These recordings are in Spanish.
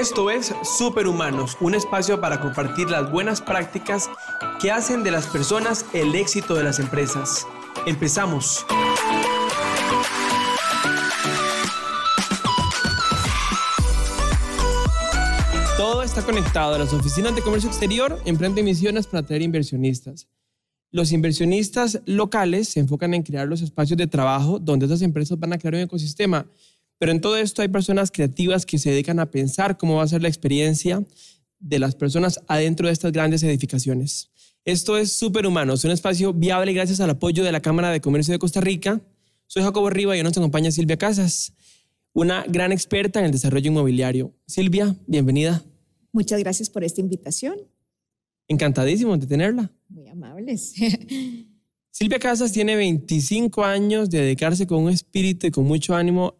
Esto es Superhumanos, un espacio para compartir las buenas prácticas que hacen de las personas el éxito de las empresas. Empezamos. Todo está conectado. Las oficinas de comercio exterior emprenden misiones para atraer inversionistas. Los inversionistas locales se enfocan en crear los espacios de trabajo donde esas empresas van a crear un ecosistema pero en todo esto hay personas creativas que se dedican a pensar cómo va a ser la experiencia de las personas adentro de estas grandes edificaciones. Esto es Superhumanos, un espacio viable gracias al apoyo de la Cámara de Comercio de Costa Rica. Soy Jacobo Riva y hoy nos acompaña Silvia Casas, una gran experta en el desarrollo inmobiliario. Silvia, bienvenida. Muchas gracias por esta invitación. Encantadísimo de tenerla. Muy amables. Silvia Casas tiene 25 años de dedicarse con un espíritu y con mucho ánimo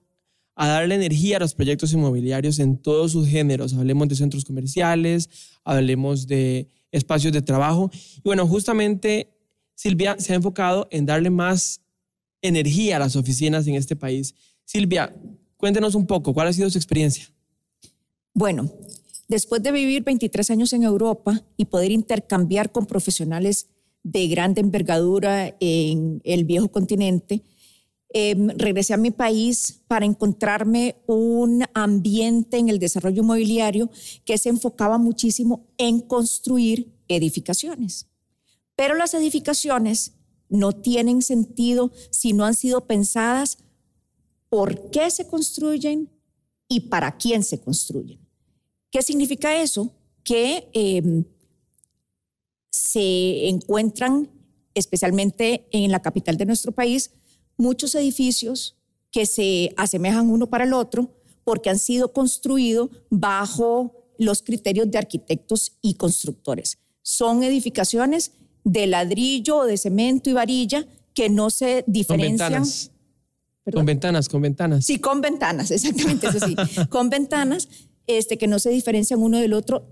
a darle energía a los proyectos inmobiliarios en todos sus géneros. Hablemos de centros comerciales, hablemos de espacios de trabajo. Y bueno, justamente Silvia se ha enfocado en darle más energía a las oficinas en este país. Silvia, cuéntenos un poco, ¿cuál ha sido su experiencia? Bueno, después de vivir 23 años en Europa y poder intercambiar con profesionales de grande envergadura en el viejo continente, Em, regresé a mi país para encontrarme un ambiente en el desarrollo inmobiliario que se enfocaba muchísimo en construir edificaciones. Pero las edificaciones no tienen sentido si no han sido pensadas por qué se construyen y para quién se construyen. ¿Qué significa eso? Que em, se encuentran, especialmente en la capital de nuestro país, muchos edificios que se asemejan uno para el otro porque han sido construidos bajo los criterios de arquitectos y constructores. Son edificaciones de ladrillo o de cemento y varilla que no se diferencian. Con ventanas. Con ventanas, con ventanas. Sí, con ventanas, exactamente, eso sí. con ventanas este, que no se diferencian uno del otro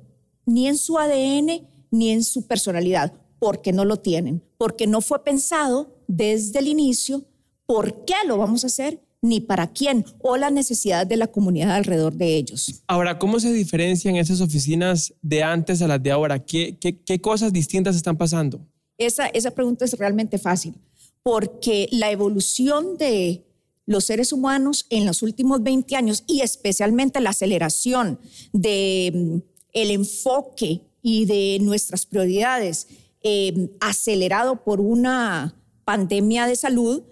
ni en su ADN ni en su personalidad, porque no lo tienen, porque no fue pensado desde el inicio por qué lo vamos a hacer ni para quién o la necesidad de la comunidad alrededor de ellos. Ahora, ¿cómo se diferencian esas oficinas de antes a las de ahora? ¿Qué, qué, cosas distintas están pasando? Esa, esa pregunta es realmente fácil, porque la evolución de los seres humanos en los últimos 20 años y especialmente la aceleración de mm, el enfoque y de nuestras prioridades eh, acelerado por una pandemia de salud,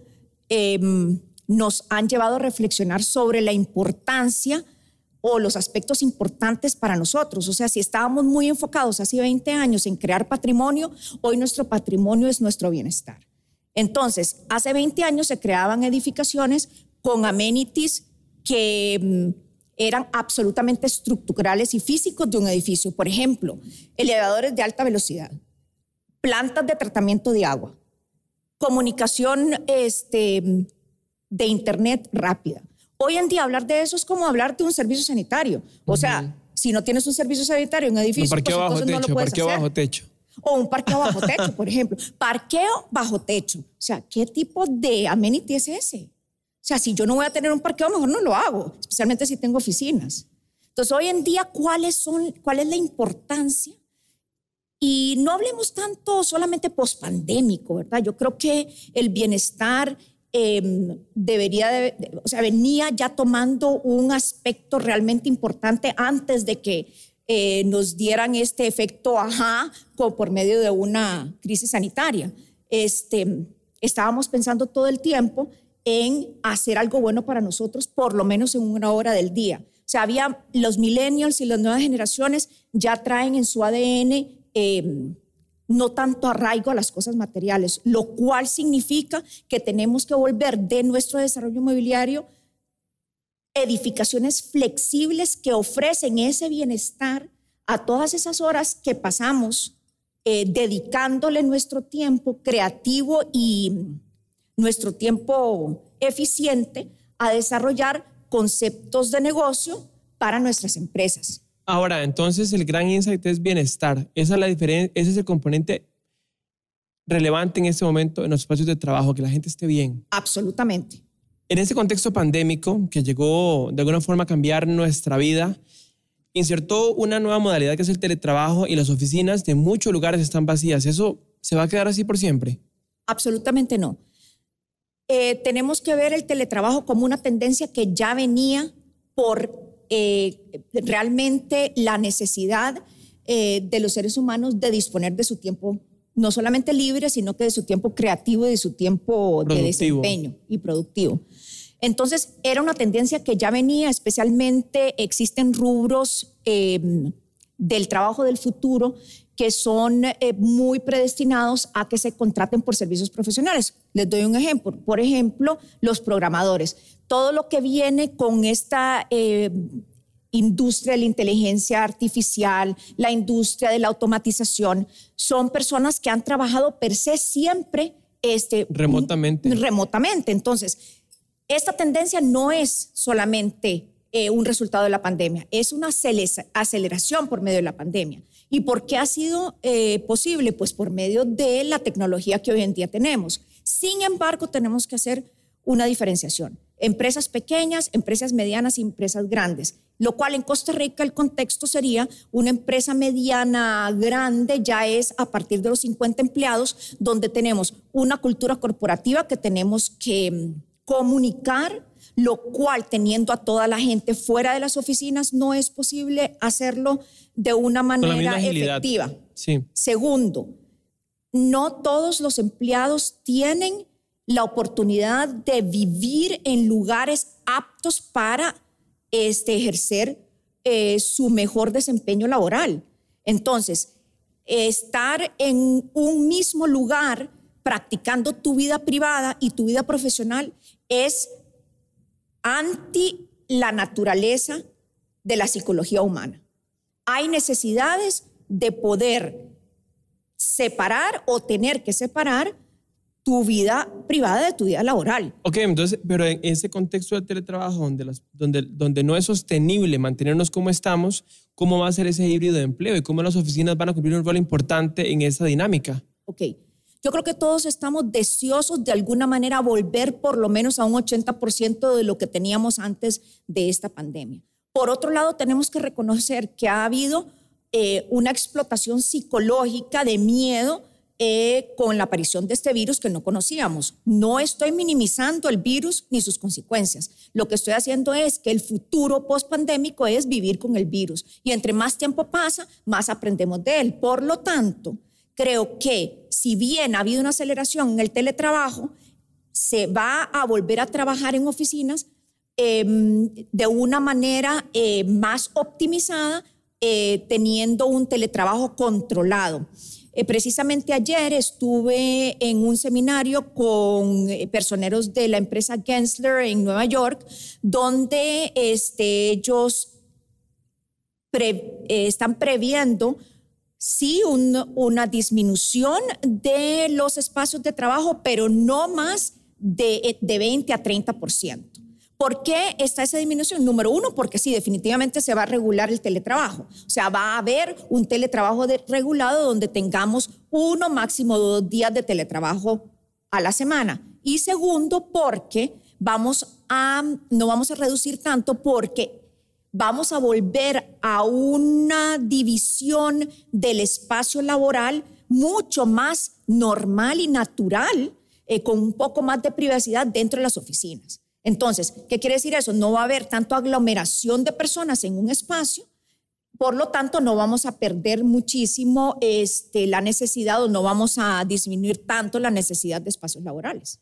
Em, nos han llevado a reflexionar sobre la importancia o los aspectos importantes para nosotros. O sea, si estábamos muy enfocados hace 20 años en crear patrimonio, hoy nuestro patrimonio es nuestro bienestar. Entonces, hace 20 años se creaban edificaciones con amenities que em, eran absolutamente estructurales y físicos de un edificio. Por ejemplo, elevadores de alta velocidad, plantas de tratamiento de agua, comunicación este, de Internet rápida. Hoy en día hablar de eso es como hablar de un servicio sanitario. O sea, si no tienes un servicio sanitario en un edificio, un parqueo pues, bajo techo, no lo puedes parqueo bajo techo. O un parqueo bajo techo, por ejemplo. Parqueo bajo techo. O sea, ¿qué tipo de amenity es ese? O sea, si yo no voy a tener un parqueo, mejor no lo hago, especialmente si tengo oficinas. Entonces, hoy en día, ¿cuáles son, ¿cuál es la importancia y no hablemos tanto solamente pospandémico, ¿verdad? Yo creo que el bienestar em, debería, de, o sea, venía ya tomando un aspecto realmente importante antes de que eh, nos dieran este efecto ajá por medio de una crisis sanitaria. Este, estábamos pensando todo el tiempo en hacer algo bueno para nosotros, por lo menos en una hora del día. O sea, había los millennials y las nuevas generaciones ya traen en su ADN Em, no tanto arraigo a las cosas materiales, lo cual significa que tenemos que volver de nuestro desarrollo inmobiliario edificaciones flexibles que ofrecen ese bienestar a todas esas horas que pasamos eh, dedicándole nuestro tiempo creativo y nuestro tiempo eficiente a desarrollar conceptos de negocio para nuestras empresas. Ahora, entonces el gran insight es bienestar. Esa es la diferencia, ese es el componente relevante en este momento en los espacios de trabajo, que la gente esté bien. Absolutamente. En este contexto pandémico que llegó de alguna forma a cambiar nuestra vida, insertó una nueva modalidad que es el teletrabajo y las oficinas de muchos lugares están vacías. ¿Eso se va a quedar así por siempre? Absolutamente no. Eh, tenemos que ver el teletrabajo como una tendencia que ya venía por eh, realmente la necesidad eh, de los seres humanos de disponer de su tiempo, no solamente libre, sino que de su tiempo creativo y de su tiempo de desempeño y productivo. Entonces, era una tendencia que ya venía, especialmente existen rubros del trabajo del futuro que son eh, muy predestinados a que se contraten por servicios profesionales. Les doy un ejemplo. Por ejemplo, los programadores. Todo lo que viene con esta eh, industria de la inteligencia artificial, la industria de la automatización, son personas que han trabajado per se siempre este, remotamente. Remotamente. Entonces, esta tendencia no es solamente eh, un resultado de la pandemia, es una aceleración por medio de la pandemia. ¿Y por qué ha sido eh, posible? Pues por medio de la tecnología que hoy en día tenemos. Sin embargo, tenemos que hacer una diferenciación. Empresas pequeñas, empresas medianas y empresas grandes. Lo cual en Costa Rica el contexto sería una empresa mediana grande, ya es a partir de los 50 empleados, donde tenemos una cultura corporativa que tenemos que mm, comunicar, lo cual teniendo a toda la gente fuera de las oficinas no es posible hacerlo de una manera efectiva. Segundo, no todos los empleados tienen la oportunidad de vivir en lugares aptos para este, ejercer eh, su mejor desempeño laboral. Entonces, estar en un mismo lugar practicando tu vida privada y tu vida profesional es anti la naturaleza de la psicología humana hay necesidades de poder separar o tener que separar tu vida privada de tu vida laboral. Ok, entonces, pero en ese contexto del teletrabajo donde, las, donde, donde no es sostenible mantenernos como estamos, ¿cómo va a ser ese híbrido de empleo y cómo las oficinas van a cumplir un rol importante en esa dinámica? Ok, yo creo que todos estamos deseosos de alguna manera volver por lo menos a un 80% de lo que teníamos antes de esta pandemia. Por otro lado, tenemos que reconocer que ha habido eh, una explotación psicológica de miedo eh, con la aparición de este virus que no conocíamos. No estoy minimizando el virus ni sus consecuencias. Lo que estoy haciendo es que el futuro post-pandémico es vivir con el virus. Y entre más tiempo pasa, más aprendemos de él. Por lo tanto, creo que si bien ha habido una aceleración en el teletrabajo, se va a volver a trabajar en oficinas, Em, de una manera eh, más optimizada, eh, teniendo un teletrabajo controlado. Eh, precisamente ayer estuve en un seminario con personeros de la empresa Gensler en Nueva York, donde este, ellos están previendo sí una disminución de los espacios de trabajo, pero no más de, de 20 a 30%. ¿Por qué está esa disminución? Número uno, porque sí, definitivamente se va a regular el teletrabajo. O sea, va a haber un teletrabajo regulado donde tengamos uno, máximo dos días de teletrabajo a la semana. Y segundo, porque vamos a, no vamos a reducir tanto porque vamos a volver a una división del espacio laboral mucho más normal y natural, eh, con un poco más de privacidad dentro de las oficinas. Entonces, ¿qué quiere decir eso? No va a haber tanto aglomeración de personas en un espacio, por lo tanto, no vamos a perder muchísimo este, la necesidad o no vamos a disminuir tanto la necesidad de espacios laborales.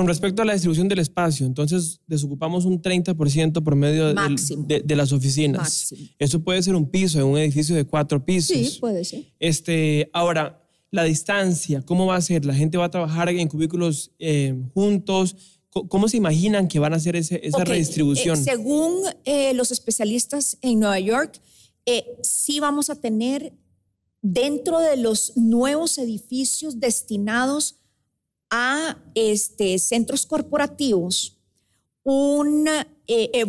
Con respecto a la distribución del espacio, entonces desocupamos un 30% por medio de, de, las oficinas. Máximo. Eso puede ser un piso en un edificio de cuatro pisos. Sí, puede ser. Este, ahora, la distancia, ¿cómo va a ser? ¿La gente va a trabajar en cubículos eh, juntos? ¿Cómo se imaginan que van a hacer esa redistribución? Eh, según eh, los especialistas en Nueva York, sí vamos a tener dentro de los nuevos edificios destinados a este, centros corporativos una,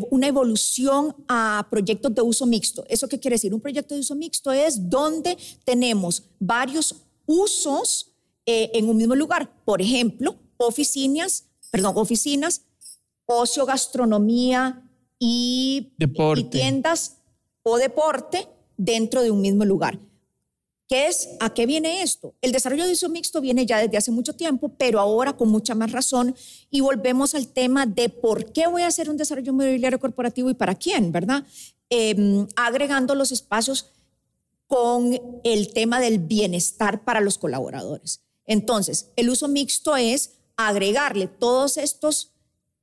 una evolución a proyectos de uso mixto. ¿Eso qué quiere decir? Un proyecto de uso mixto es donde tenemos varios usos en un mismo lugar. Por ejemplo, oficinas perdón, oficinas, ocio, gastronomía y tiendas o deporte dentro de un mismo lugar. ¿Qué es? ¿A qué viene esto? El desarrollo de uso mixto viene ya desde hace mucho tiempo, pero ahora con mucha más razón. Y volvemos al tema de por qué voy a hacer un desarrollo inmobiliario corporativo y para quién, ¿verdad? Em, agregando los espacios con el tema del bienestar para los colaboradores. Entonces, el uso mixto es agregarle todos estos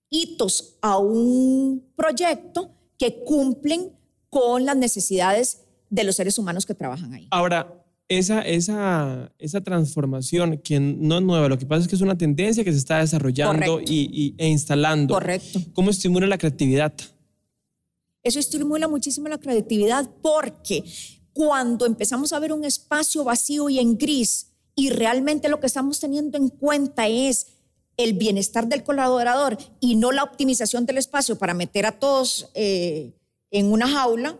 hitos a un proyecto que cumplen con las necesidades de los seres humanos que trabajan ahí. Ahora, esa, esa, esa transformación que no es nueva, lo que pasa es que es una tendencia que se está desarrollando y, e instalando. Correcto. ¿Cómo estimula la creatividad? Eso estimula muchísimo la creatividad porque cuando empezamos a ver un espacio vacío y en gris y realmente lo que estamos teniendo en cuenta es el bienestar del colaborador y no la optimización del espacio para meter a todos eh, en una jaula,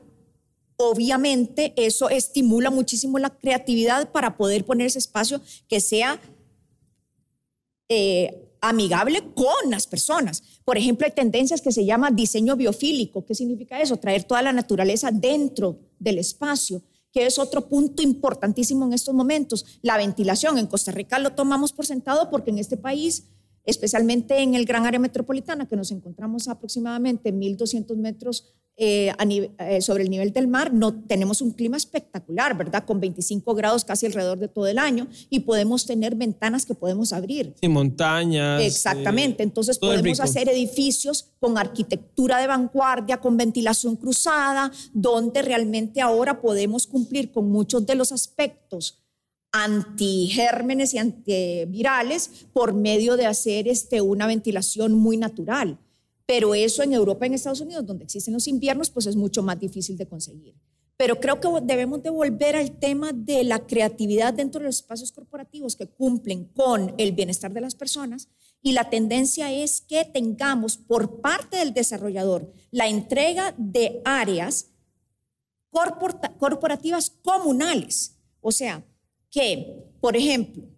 obviamente eso estimula muchísimo la creatividad para poder poner ese espacio que sea eh, amigable con las personas. Por ejemplo, hay tendencias que se llama diseño biofílico. ¿Qué significa eso? Traer toda la naturaleza dentro del espacio, que es otro punto importantísimo en estos momentos. La ventilación. En Costa Rica lo tomamos por sentado porque en este país, especialmente en el gran área metropolitana, que nos encontramos aproximadamente 1.200 metros eh, eh, sobre el nivel del mar, no tenemos un clima espectacular, ¿verdad? Con 25 grados casi alrededor de todo el año y podemos tener ventanas que podemos abrir. Sí, montañas. Exactamente. Entonces podemos hacer edificios con arquitectura de vanguardia, con ventilación cruzada, donde realmente ahora podemos cumplir con muchos de los aspectos antigérmenes y antivirales por medio de hacer este, una ventilación muy natural pero eso en Europa en Estados Unidos, donde existen los inviernos, pues es mucho más difícil de conseguir. Pero creo que debemos de volver al tema de la creatividad dentro de los espacios corporativos que cumplen con el bienestar de las personas y la tendencia es que tengamos por parte del desarrollador la entrega de áreas corporativas comunales. O sea, que, por ejemplo,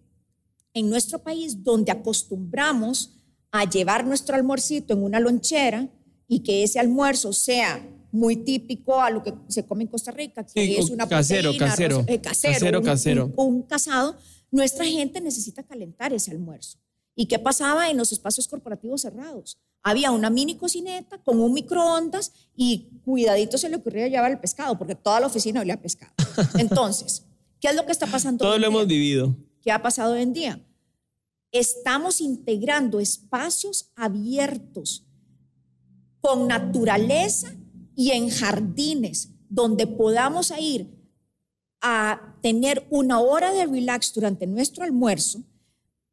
en nuestro país donde acostumbramos a llevar nuestro almuercito en una lonchera y que ese almuerzo sea muy típico a lo que se come en Costa Rica, que es una casero, casero, eh, casero, casero, un, casado, nuestra gente necesita calentar ese almuerzo. ¿Y qué pasaba en los espacios corporativos cerrados? Había una mini cocineta con un microondas y cuidadito se le ocurría llevar el pescado, porque toda la oficina olía pescado. Entonces, ¿qué es lo que está pasando? Todo lo hemos vivido. ¿Qué ha pasado hoy en día? Estamos integrando espacios abiertos con naturaleza y en jardines donde podamos ir a tener una hora de relax durante nuestro almuerzo,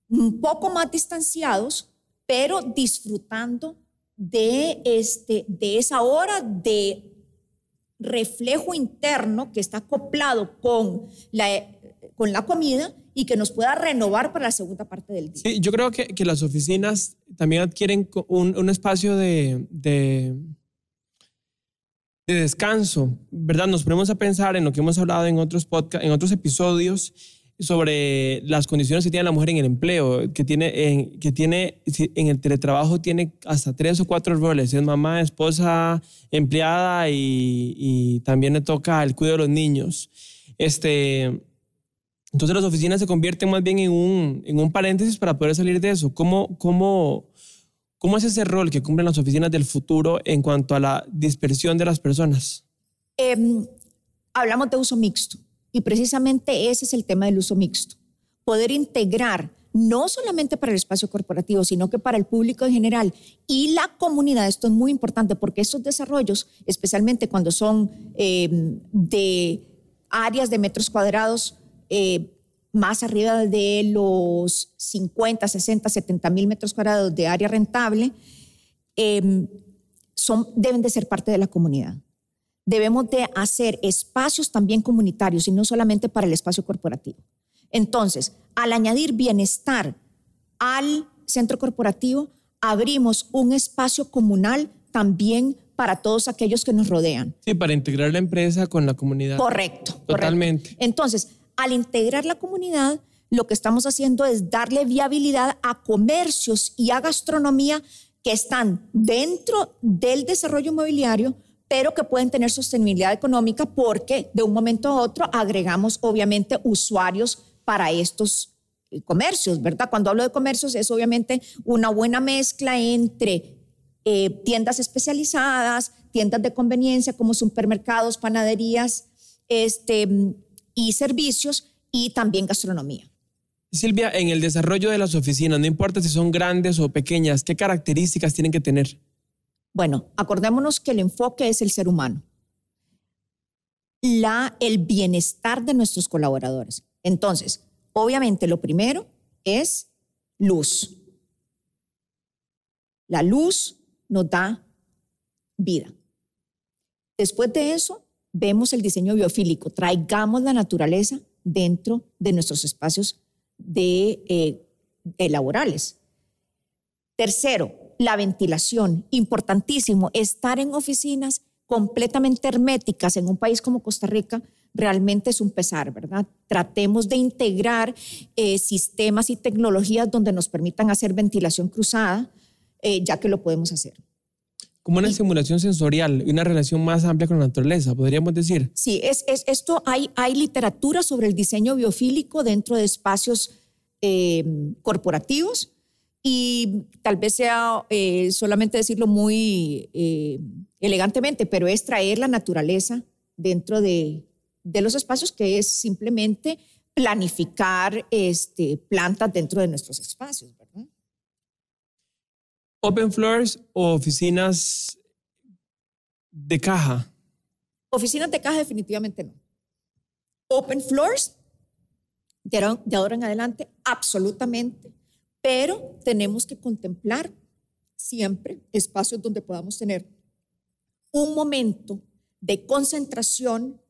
un poco más distanciados, pero disfrutando de, este, de esa hora de reflejo interno que está acoplado con la, con la comida y que nos pueda renovar para la segunda parte del día. Sí, yo creo que, que las oficinas también adquieren un, un espacio de, de, de, descanso, ¿verdad? Nos ponemos a pensar en lo que hemos hablado en otros podcast, en otros episodios sobre las condiciones que tiene la mujer en el empleo, que tiene en, que tiene, en el teletrabajo tiene hasta tres o cuatro roles, es mamá, esposa, empleada y, y también le toca el cuidado de los niños. Este, entonces las oficinas se convierten más bien en un, en un paréntesis para poder salir de eso. ¿Cómo, cómo, ¿Cómo es ese rol que cumplen las oficinas del futuro en cuanto a la dispersión de las personas? Em, hablamos de uso mixto y precisamente ese es el tema del uso mixto. Poder integrar no solamente para el espacio corporativo, sino que para el público en general y la comunidad. Esto es muy importante porque estos desarrollos, especialmente cuando son em, de áreas de metros cuadrados eh, más arriba de los 50, 60, 70 mil metros cuadrados de área rentable, em, son, deben de ser parte de la comunidad. Debemos de hacer espacios también comunitarios y no solamente para el espacio corporativo. Entonces, al añadir bienestar al centro corporativo, abrimos un espacio comunal también para todos aquellos que nos rodean. Sí, para integrar la empresa con la comunidad. Correcto. Totalmente. Entonces, al integrar la comunidad, lo que estamos haciendo es darle viabilidad a comercios y a gastronomía que están dentro del desarrollo inmobiliario, pero que pueden tener sostenibilidad económica porque de un momento a otro agregamos obviamente usuarios para estos eh, comercios, ¿verdad? Cuando hablo de comercios es obviamente una buena mezcla entre eh, tiendas especializadas, tiendas de conveniencia como supermercados, panaderías este, y servicios y también gastronomía. Silvia, en el desarrollo de las oficinas, no importa si son grandes o pequeñas, ¿qué características tienen que tener? Bueno, acordémonos que el enfoque es el ser humano, la, el bienestar de nuestros colaboradores. Entonces, obviamente lo primero es luz. La luz nos da vida. Después de eso, vemos el diseño biofílico. Traigamos la naturaleza dentro de nuestros espacios de, eh, laborales. Tercero, la ventilación. Importantísimo, estar en oficinas completamente herméticas en un país como Costa Rica realmente es un pesar, ¿verdad? Tratemos de integrar eh, sistemas y tecnologías donde nos permitan hacer ventilación cruzada, eh, ya que lo podemos hacer. Como una simulación sensorial y una relación más amplia con la naturaleza, podríamos decir. Sí, es, es esto hay, hay literatura sobre el diseño biofílico dentro de espacios eh, corporativos y tal vez sea eh, solamente decirlo muy eh, elegantemente, pero es traer la naturaleza dentro de, de, los espacios, que es simplemente planificar este, plantas dentro de nuestros espacios. Open floors o oficinas de caja. Oficinas de caja definitivamente no. Open floors, de ahora, en adelante, absolutamente, pero tenemos que contemplar siempre espacios donde podamos tener un momento de concentración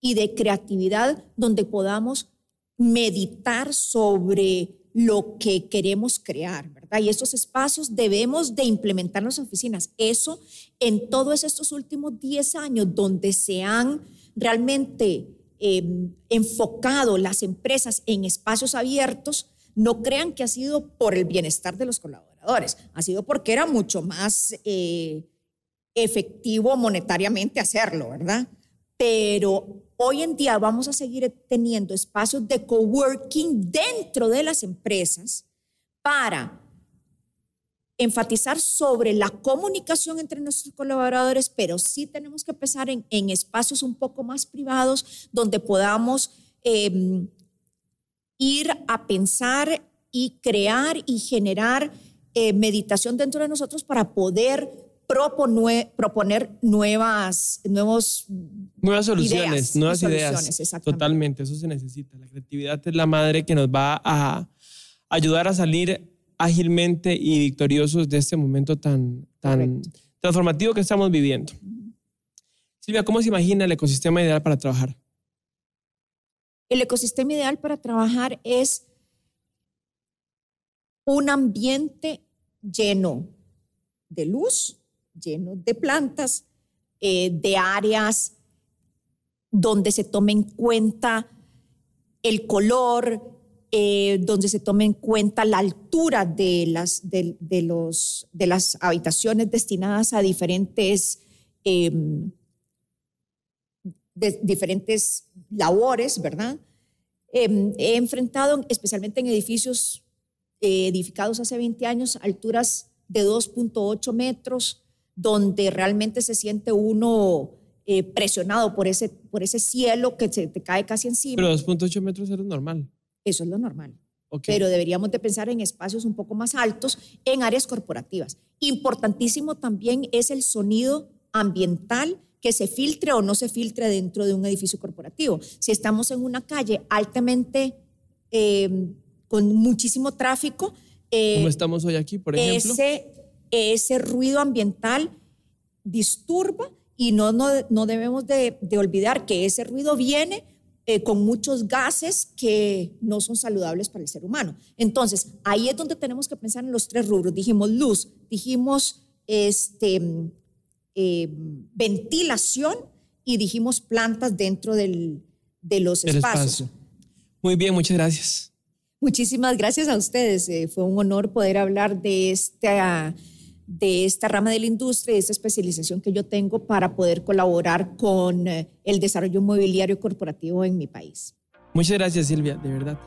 y de creatividad donde podamos meditar sobre lo que queremos crear, ¿verdad? Y esos espacios debemos de implementar en las oficinas. Eso en todos estos últimos 10 años donde se han realmente em, enfocado las empresas en espacios abiertos, no crean que ha sido por el bienestar de los colaboradores, ha sido porque era mucho más eh, efectivo monetariamente hacerlo, ¿verdad? Pero hoy en día vamos a seguir teniendo espacios de coworking dentro de las empresas para enfatizar sobre la comunicación entre nuestros colaboradores, pero sí tenemos que empezar en, espacios un poco más privados donde podamos em, ir a pensar y crear y generar eh, meditación dentro de nosotros para poder proponer nuevas, nuevos nuevas soluciones, nuevas ideas. Totalmente, eso se necesita. La creatividad es la madre que nos va a ayudar a salir ágilmente y victoriosos de este momento tan, tan transformativo que estamos viviendo. Silvia, ¿cómo se imagina el ecosistema ideal para trabajar? El ecosistema ideal para trabajar es un ambiente lleno de luz, lleno de plantas, eh, de áreas donde se tome en cuenta el color, eh, donde se tome en cuenta la altura de las, de, los, de las habitaciones destinadas a diferentes, em, diferentes labores, ¿verdad? Em, he enfrentado, especialmente en edificios eh, edificados hace 20 años, alturas de 2.8 metros, donde realmente se siente uno eh, presionado por ese, por ese cielo que se te cae casi encima. Pero 2.8 metros es lo normal. Eso es lo normal. Pero deberíamos de pensar en espacios un poco más altos en áreas corporativas. Importantísimo también es el sonido ambiental que se filtre o no se filtre dentro de un edificio corporativo. Si estamos en una calle altamente em, con muchísimo tráfico, eh, como estamos hoy aquí, por ejemplo. Ese, ese ruido ambiental disturba y no, no, debemos de, olvidar que ese ruido viene eh, con muchos gases que no son saludables para el ser humano. Entonces, ahí es donde tenemos que pensar en los tres rubros. Dijimos luz, dijimos este, eh, ventilación y dijimos plantas dentro del, de los espacios. Muy bien, muchas gracias. Muchísimas gracias a ustedes. Eh, fue un honor poder hablar de esta de esta rama de la industria, de esta especialización que yo tengo para poder colaborar con eh, el desarrollo inmobiliario corporativo en mi país. Muchas gracias Silvia, de verdad.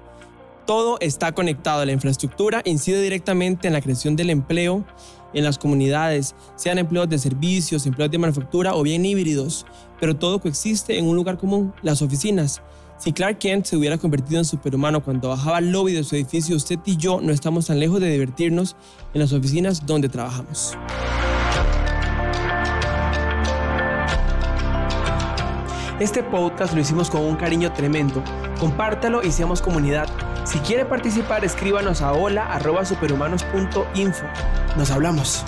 Todo está conectado, la infraestructura incide directamente en la creación del empleo en las comunidades, sean empleos de servicios, empleos de manufactura o bien híbridos, pero todo coexiste en un lugar común, las oficinas. Si Clark Kent se hubiera convertido en superhumano cuando bajaba al lobby de su edificio, usted y yo no estamos tan lejos de divertirnos en las oficinas donde trabajamos. Este podcast lo hicimos con un cariño tremendo. Compártalo y seamos comunidad. Si quiere participar, escríbanos a hola.superhumanos.info. Nos hablamos.